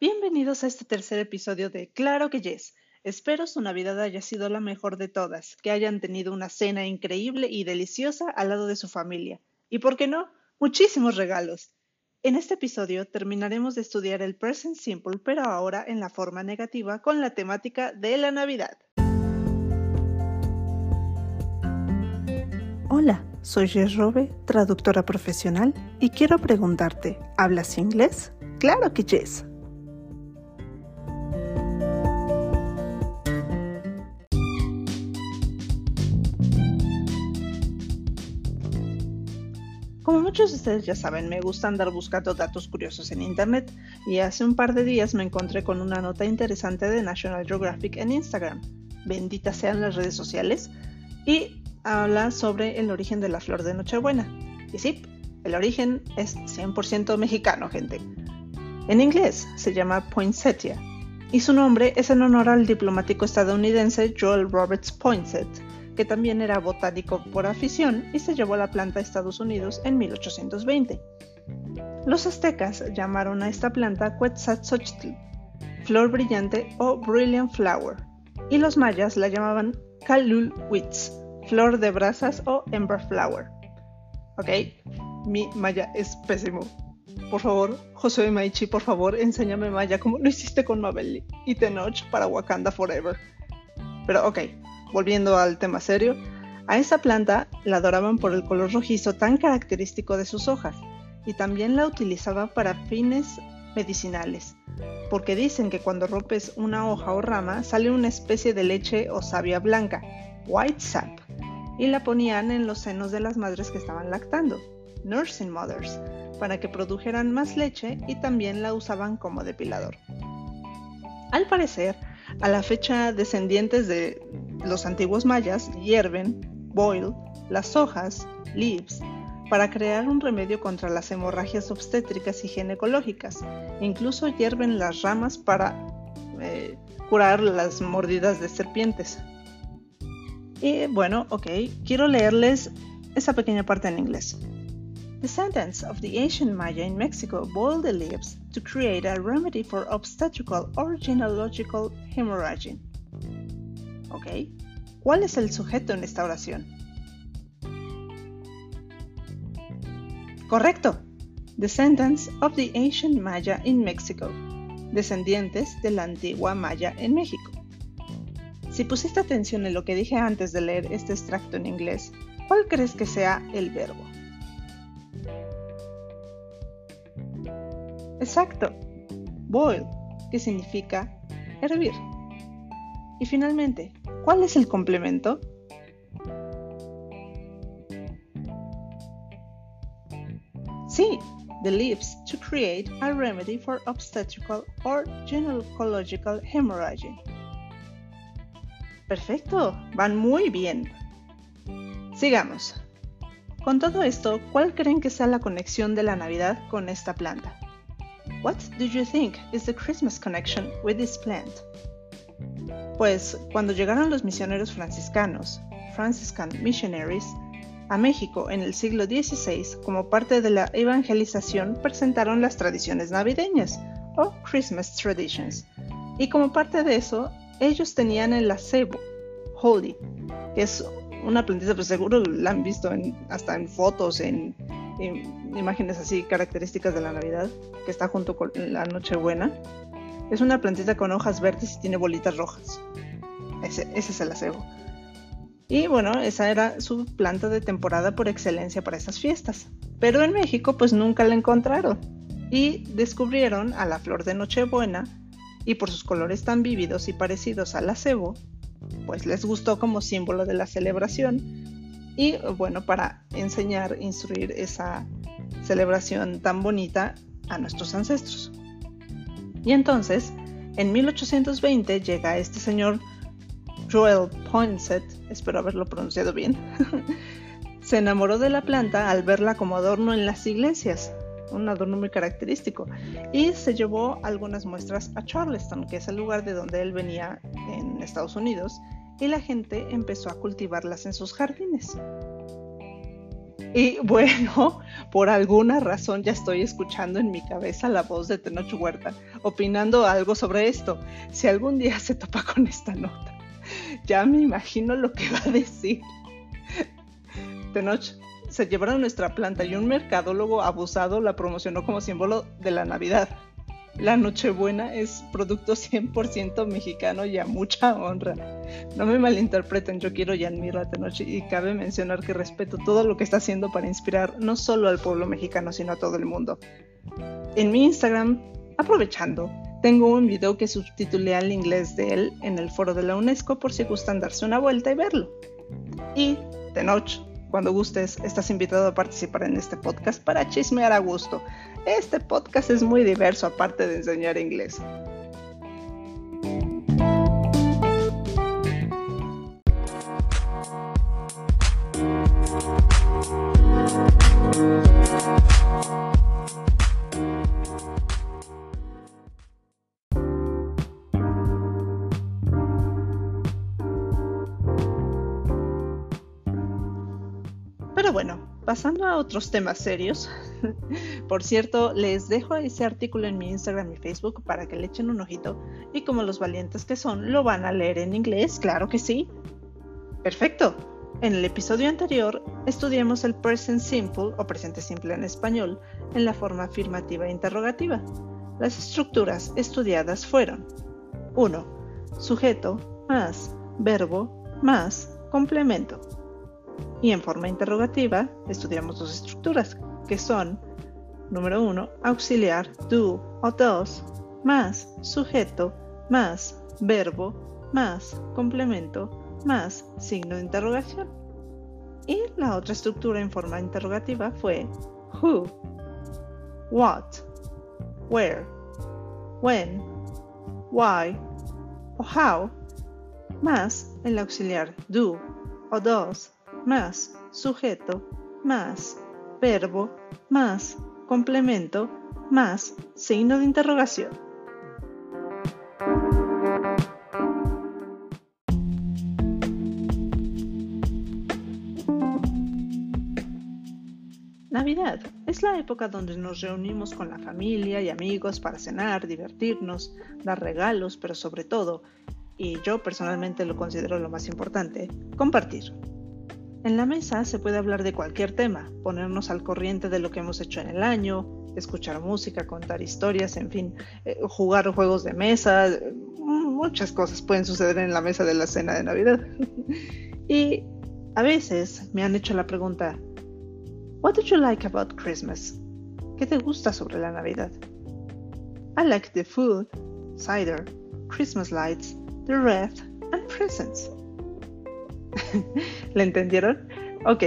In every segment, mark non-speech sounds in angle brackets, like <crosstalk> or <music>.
Bienvenidos a este tercer episodio de Claro que Yes. Espero su Navidad haya sido la mejor de todas, que hayan tenido una cena increíble y deliciosa al lado de su familia. Y por qué no, muchísimos regalos. En este episodio terminaremos de estudiar el present simple, pero ahora en la forma negativa con la temática de la Navidad. Hola, soy Jess Robe, traductora profesional, y quiero preguntarte, ¿hablas inglés? Claro que yes. Como muchos de ustedes ya saben, me gusta andar buscando datos curiosos en Internet y hace un par de días me encontré con una nota interesante de National Geographic en Instagram. Benditas sean las redes sociales. Y habla sobre el origen de la flor de Nochebuena. Y sí, el origen es 100% mexicano, gente. En inglés se llama poinsettia y su nombre es en honor al diplomático estadounidense Joel Roberts Poinsett que también era botánico por afición y se llevó la planta a Estados Unidos en 1820. Los aztecas llamaron a esta planta Quetzalcoatl, flor brillante o brilliant flower, y los mayas la llamaban Calulwitz, flor de brasas o ember flower. Ok, mi maya es pésimo. Por favor, José Maichi, por favor, enséñame maya como lo hiciste con Mabel y Tenoch para Wakanda Forever. Pero ok, volviendo al tema serio, a esa planta la adoraban por el color rojizo tan característico de sus hojas y también la utilizaban para fines medicinales, porque dicen que cuando rompes una hoja o rama sale una especie de leche o savia blanca, white sap, y la ponían en los senos de las madres que estaban lactando, nursing mothers, para que produjeran más leche y también la usaban como depilador. Al parecer, a la fecha descendientes de los antiguos mayas hierven, boil, las hojas, leaves, para crear un remedio contra las hemorragias obstétricas y ginecológicas. Incluso hierven las ramas para eh, curar las mordidas de serpientes. Y bueno, ok, quiero leerles esa pequeña parte en inglés. Descendants of the ancient Maya in Mexico boiled the leaves to create a remedy for obstetrical or gynecological hemorrhage. ¿Ok? ¿Cuál es el sujeto en esta oración? Correcto. Descendants of the ancient Maya in Mexico. Descendientes de la antigua Maya en México. Si pusiste atención en lo que dije antes de leer este extracto en inglés, ¿cuál crees que sea el verbo? Exacto. Boil, que significa hervir. Y finalmente, ¿cuál es el complemento? Sí, the leaves to create a remedy for obstetrical or gynecological hemorrhage. Perfecto, van muy bien. Sigamos. Con todo esto, ¿cuál creen que sea la conexión de la Navidad con esta planta? What do you think is the Christmas connection with this plant? Pues cuando llegaron los misioneros franciscanos, Franciscan Missionaries, a México en el siglo XVI, como parte de la evangelización, presentaron las tradiciones navideñas o Christmas Traditions. Y como parte de eso, ellos tenían el acebo, holy, que es una plantita, pues seguro la han visto hasta en fotos, en imágenes así características de la Navidad, que está junto con la Nochebuena. Es una plantita con hojas verdes y tiene bolitas rojas. Ese, es el acebo. Y bueno, esa era su planta de temporada por excelencia para esas fiestas. Pero en México pues nunca la encontraron. Y descubrieron a la flor de Nochebuena y por sus colores tan vívidos y parecidos al acebo, pues les gustó como símbolo de la celebración y bueno, para enseñar, instruir esa celebración tan bonita a nuestros ancestros. Y entonces, en 1820 llega este señor Joel Poinsett, espero haberlo pronunciado bien, <laughs> se enamoró de la planta al verla como adorno en las iglesias, un adorno muy característico, y se llevó algunas muestras a Charleston, que es el lugar de donde él venía en Estados Unidos, y la gente empezó a cultivarlas en sus jardines. Y bueno, <laughs> por alguna razón ya estoy escuchando en mi cabeza la voz de Tenoch Huerta, opinando algo sobre esto. Si algún día se topa con esta nota, <laughs> ya me imagino lo que va a decir. <laughs> Tenoch, se llevaron nuestra planta y un mercadólogo abusado la promocionó como símbolo de la Navidad. La Nochebuena es producto 100% mexicano y a mucha honra. No me malinterpreten, yo quiero y admiro a Tenoch y cabe mencionar que respeto todo lo que está haciendo para inspirar no solo al pueblo mexicano, sino a todo el mundo. En mi Instagram, aprovechando, tengo un video que subtitulé al inglés de él en el foro de la UNESCO por si gustan darse una vuelta y verlo. Y Tenoch, cuando gustes, estás invitado a participar en este podcast para chismear a gusto. Este podcast es muy diverso aparte de enseñar inglés. Bueno, pasando a otros temas serios. <laughs> Por cierto, les dejo ese artículo en mi Instagram y Facebook para que le echen un ojito y como los valientes que son, lo van a leer en inglés, claro que sí. Perfecto. En el episodio anterior estudiamos el present simple o presente simple en español en la forma afirmativa e interrogativa. Las estructuras estudiadas fueron 1. Sujeto más verbo más complemento. Y en forma interrogativa estudiamos dos estructuras, que son, número uno, auxiliar do o dos, más sujeto, más verbo, más complemento, más signo de interrogación. Y la otra estructura en forma interrogativa fue who, what, where, when, why o how, más el auxiliar do o dos, más sujeto, más verbo, más complemento, más signo de interrogación. Navidad es la época donde nos reunimos con la familia y amigos para cenar, divertirnos, dar regalos, pero sobre todo, y yo personalmente lo considero lo más importante, compartir. En la mesa se puede hablar de cualquier tema, ponernos al corriente de lo que hemos hecho en el año, escuchar música, contar historias, en fin, eh, jugar juegos de mesa, muchas cosas pueden suceder en la mesa de la cena de Navidad. <laughs> y a veces me han hecho la pregunta, What did you like about Christmas? ¿Qué te gusta sobre la Navidad? I like the food, cider, Christmas lights, the wreath, and presents. <laughs> ¿Le entendieron? Ok,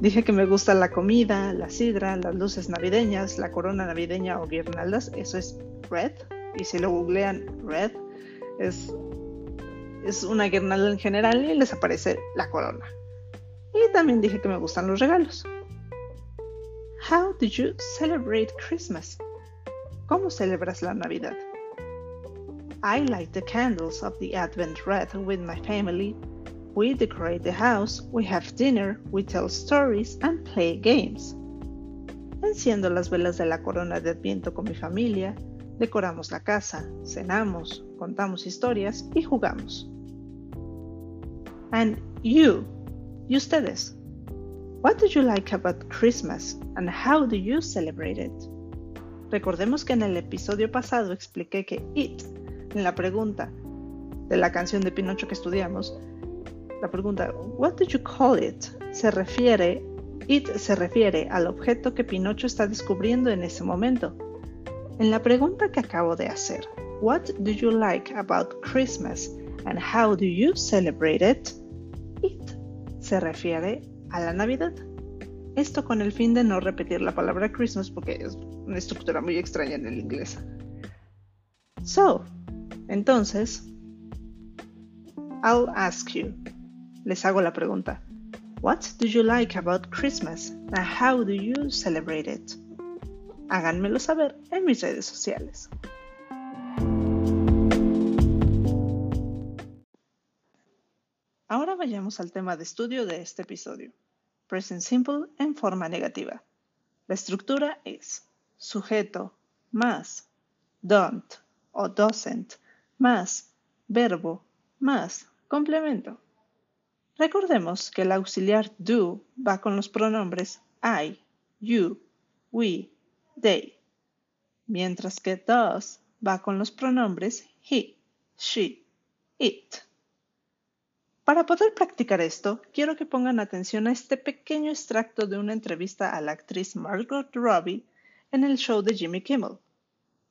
dije que me gusta la comida, la sidra, las luces navideñas, la corona navideña o guirnaldas, eso es red. Y si lo googlean, red es, es una guirnalda en general y les aparece la corona. Y también dije que me gustan los regalos. How do you celebrate Christmas? ¿Cómo celebras la Navidad? I light the candles of the Advent wreath with my family We decorate the house, we have dinner, we tell stories and play games. Enciendo las velas de la corona de Adviento con mi familia, decoramos la casa, cenamos, contamos historias y jugamos. And you, y ustedes, what do you like about Christmas and how do you celebrate it? Recordemos que en el episodio pasado expliqué que it, en la pregunta de la canción de Pinocho que estudiamos, la pregunta, what do you call it? Se refiere, it se refiere al objeto que Pinocho está descubriendo en ese momento. En la pregunta que acabo de hacer, what do you like about Christmas and how do you celebrate it? It se refiere a la Navidad. Esto con el fin de no repetir la palabra Christmas porque es una estructura muy extraña en el inglés. So, entonces, I'll ask you, les hago la pregunta. What do you like about Christmas and how do you celebrate it? Háganmelo saber en mis redes sociales. Ahora vayamos al tema de estudio de este episodio. present simple en forma negativa. La estructura es sujeto más don't o doesn't más verbo más complemento. Recordemos que el auxiliar do va con los pronombres I, you, we, they, mientras que does va con los pronombres he, she, it. Para poder practicar esto, quiero que pongan atención a este pequeño extracto de una entrevista a la actriz Margot Robbie en el show de Jimmy Kimmel.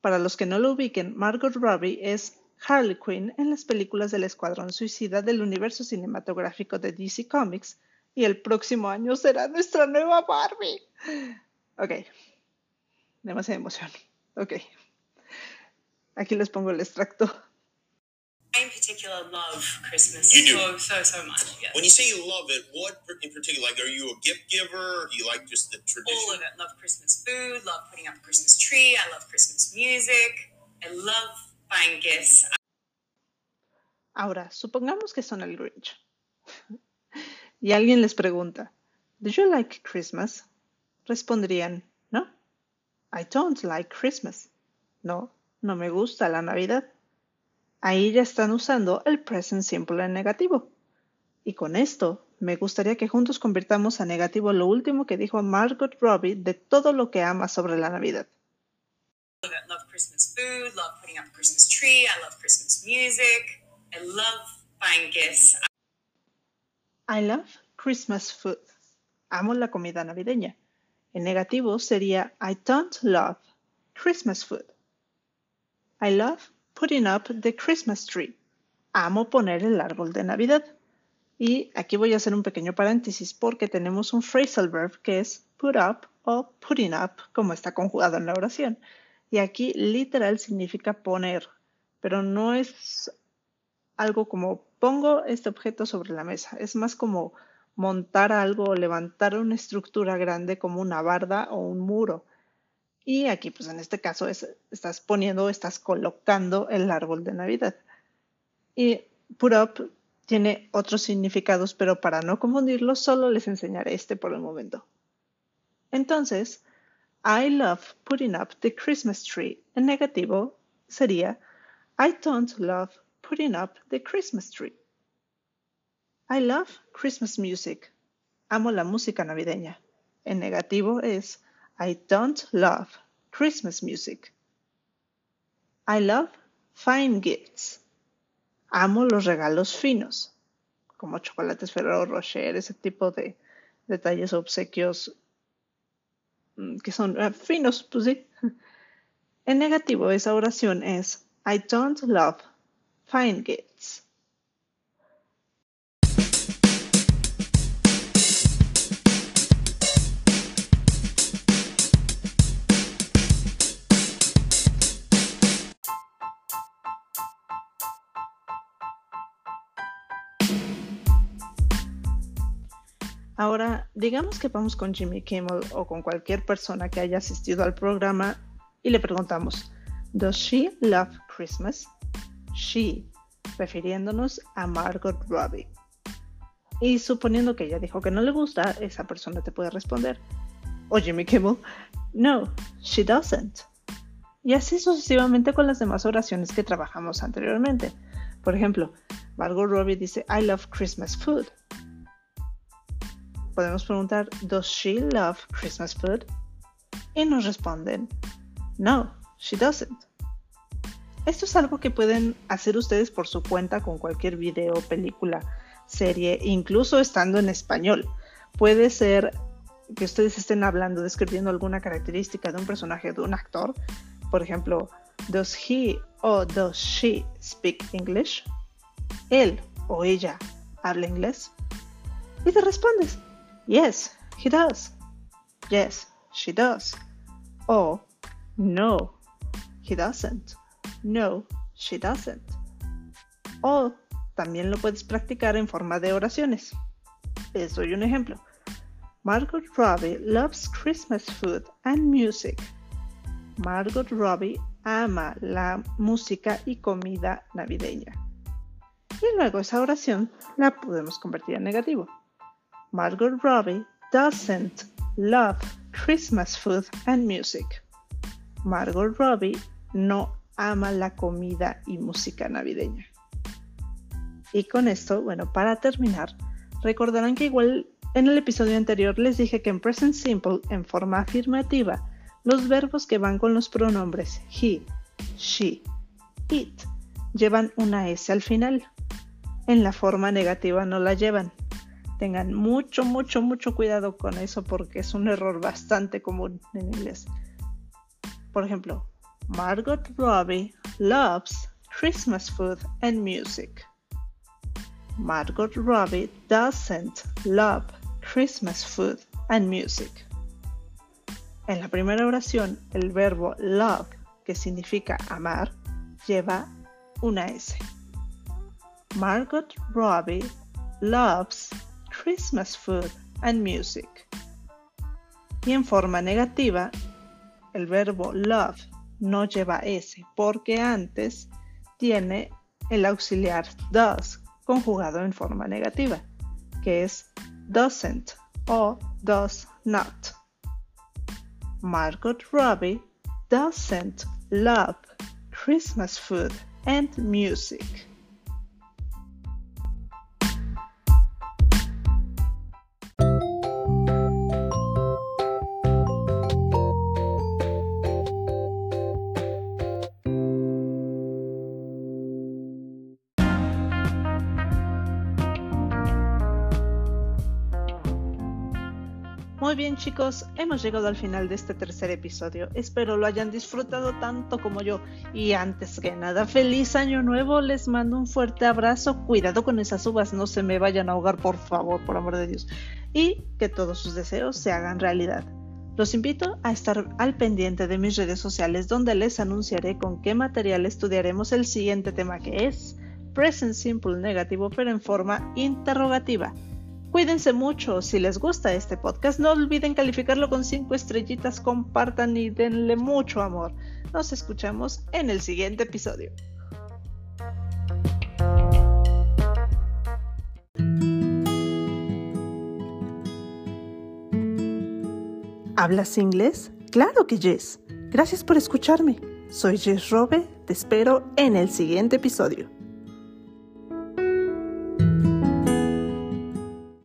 Para los que no lo ubiquen, Margot Robbie es Harley Quinn en las películas del Escuadrón Suicida del universo cinematográfico de DC Comics y el próximo año será nuestra nueva Barbie. Ok, demasiada emoción. Ok, aquí les pongo el extracto in particular love Christmas You do. so so so much. Yes. When you say you love it, what in particular? Like, are you a gift giver? Or do you like just the tradition? All of it. Love Christmas food. Love putting up a Christmas tree. I love Christmas music. I love Ahora, supongamos que son el Grinch. <laughs> y alguien les pregunta, ¿Do you like Christmas? Responderían, no. I don't like Christmas. No, no me gusta la Navidad. Ahí ya están usando el present simple en negativo. Y con esto, me gustaría que juntos convirtamos a negativo lo último que dijo Margot Robbie de todo lo que ama sobre la Navidad. All of it. Love Christmas food. Love putting up a Christmas tree. I love Christmas music. I love buying gifts. I love Christmas food. Amo la comida navideña. En negativo sería I don't love Christmas food. I love putting up the Christmas tree. Amo poner el árbol de Navidad. Y aquí voy a hacer un pequeño paréntesis porque tenemos un phrasal verb que es put up o putting up, como está conjugado en la oración. Y aquí literal significa poner, pero no es algo como pongo este objeto sobre la mesa. Es más como montar algo o levantar una estructura grande como una barda o un muro. Y aquí, pues en este caso, es, estás poniendo, estás colocando el árbol de Navidad. Y put up tiene otros significados, pero para no confundirlos, solo les enseñaré este por el momento. Entonces, I love putting up the Christmas tree. En negativo sería I don't love putting up the Christmas tree. I love Christmas music. Amo la música navideña. En negativo es I don't love Christmas music. I love fine gifts. Amo los regalos finos, como chocolates Ferrero Rocher, ese tipo de detalles obsequios que son eh, finos, pues sí. <laughs> En negativo, esa oración es I don't love fine gifts. Ahora, digamos que vamos con Jimmy Kimmel o con cualquier persona que haya asistido al programa y le preguntamos, ¿Does she love Christmas? She, refiriéndonos a Margot Robbie. Y suponiendo que ella dijo que no le gusta, esa persona te puede responder, o Jimmy Kimmel, No, she doesn't. Y así sucesivamente con las demás oraciones que trabajamos anteriormente. Por ejemplo, Margot Robbie dice, I love Christmas food podemos preguntar, ¿Does she love Christmas food? Y nos responden, No, she doesn't. Esto es algo que pueden hacer ustedes por su cuenta con cualquier video, película, serie, incluso estando en español. Puede ser que ustedes estén hablando, describiendo alguna característica de un personaje, de un actor. Por ejemplo, ¿Does he o does she speak English? Él o ella habla inglés. Y te respondes, Yes, he does. Yes, she does. O no, he doesn't. No, she doesn't. O también lo puedes practicar en forma de oraciones. Les doy un ejemplo. Margot Robbie loves Christmas food and music. Margot Robbie ama la música y comida navideña. Y luego esa oración la podemos convertir en negativo. Margot Robbie doesn't love Christmas food and music. Margot Robbie no ama la comida y música navideña. Y con esto, bueno, para terminar, recordarán que igual en el episodio anterior les dije que en present simple, en forma afirmativa, los verbos que van con los pronombres he, she, it llevan una S al final. En la forma negativa no la llevan. Tengan mucho, mucho, mucho cuidado con eso porque es un error bastante común en inglés. Por ejemplo, Margot Robbie loves Christmas food and music. Margot Robbie doesn't love Christmas food and music. En la primera oración, el verbo love, que significa amar, lleva una S. Margot Robbie loves Christmas food and music. Y en forma negativa, el verbo love no lleva S porque antes tiene el auxiliar does conjugado en forma negativa, que es doesn't o does not. Margot Robbie doesn't love Christmas food and music. Muy bien chicos, hemos llegado al final de este tercer episodio. Espero lo hayan disfrutado tanto como yo. Y antes que nada, feliz año nuevo. Les mando un fuerte abrazo. Cuidado con esas uvas, no se me vayan a ahogar, por favor, por amor de Dios. Y que todos sus deseos se hagan realidad. Los invito a estar al pendiente de mis redes sociales donde les anunciaré con qué material estudiaremos el siguiente tema que es Present Simple negativo pero en forma interrogativa. Cuídense mucho. Si les gusta este podcast, no olviden calificarlo con 5 estrellitas, compartan y denle mucho amor. Nos escuchamos en el siguiente episodio. ¿Hablas inglés? Claro que yes. Gracias por escucharme. Soy Jess Robe. Te espero en el siguiente episodio.